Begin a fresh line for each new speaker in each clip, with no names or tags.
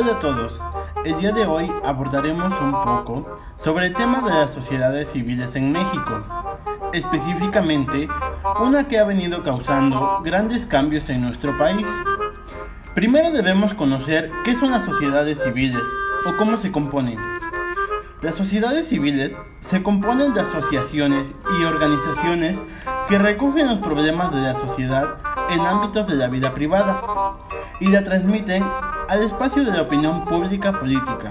Hola a todos, el día de hoy abordaremos un poco sobre el tema de las sociedades civiles en México, específicamente una que ha venido causando grandes cambios en nuestro país. Primero debemos conocer qué son las sociedades civiles o cómo se componen. Las sociedades civiles se componen de asociaciones y organizaciones que recogen los problemas de la sociedad en ámbitos de la vida privada y la transmiten al espacio de la opinión pública política.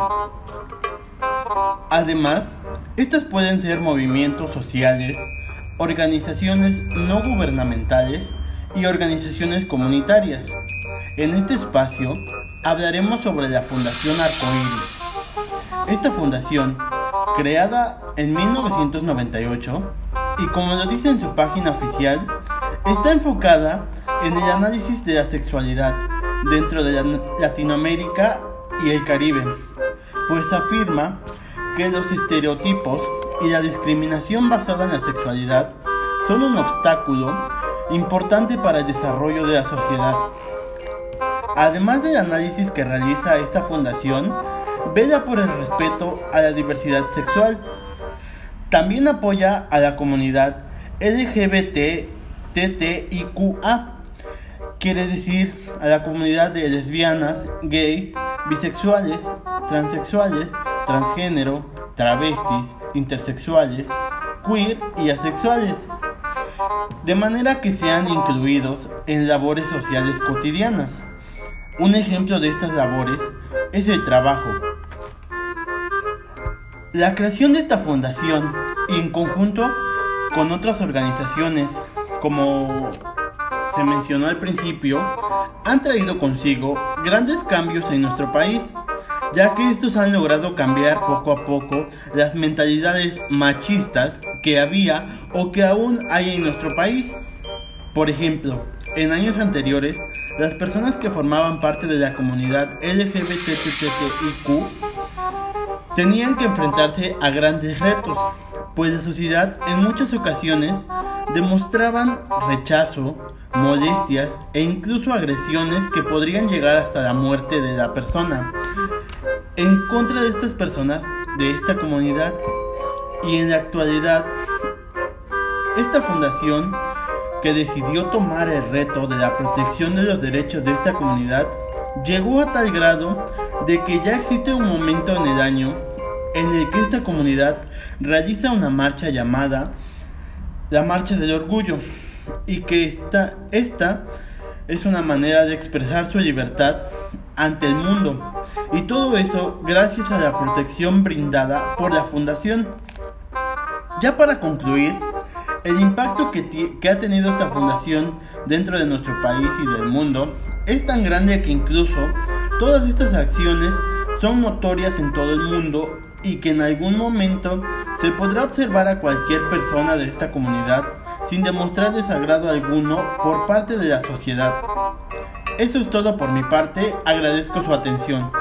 Además, estas pueden ser movimientos sociales, organizaciones no gubernamentales y organizaciones comunitarias. En este espacio hablaremos sobre la Fundación Arcoíris. Esta fundación, creada en 1998 y como lo dice en su página oficial, está enfocada en el análisis de la sexualidad dentro de Latinoamérica y el Caribe, pues afirma que los estereotipos y la discriminación basada en la sexualidad son un obstáculo importante para el desarrollo de la sociedad. Además del análisis que realiza esta fundación, vela por el respeto a la diversidad sexual. También apoya a la comunidad LGBTTIQA quiere decir a la comunidad de lesbianas, gays, bisexuales, transexuales, transgénero, travestis, intersexuales, queer y asexuales, de manera que sean incluidos en labores sociales cotidianas. Un ejemplo de estas labores es el trabajo. La creación de esta fundación, en conjunto con otras organizaciones como se mencionó al principio, han traído consigo grandes cambios en nuestro país, ya que estos han logrado cambiar poco a poco las mentalidades machistas que había o que aún hay en nuestro país. Por ejemplo, en años anteriores, las personas que formaban parte de la comunidad LGBTQIQ tenían que enfrentarse a grandes retos, pues la sociedad en muchas ocasiones demostraban rechazo, molestias e incluso agresiones que podrían llegar hasta la muerte de la persona. En contra de estas personas de esta comunidad y en la actualidad esta fundación que decidió tomar el reto de la protección de los derechos de esta comunidad llegó a tal grado de que ya existe un momento en el año en el que esta comunidad realiza una marcha llamada la Marcha del Orgullo y que esta, esta es una manera de expresar su libertad ante el mundo y todo eso gracias a la protección brindada por la fundación. Ya para concluir, el impacto que, que, ha tenido esta fundación dentro de nuestro país y del mundo es tan grande que incluso todas estas acciones son notorias en todo el mundo y que en algún momento se podrá observar a cualquier persona de esta comunidad sin demostrar desagrado alguno por parte de la sociedad. Eso es todo por mi parte, agradezco su atención.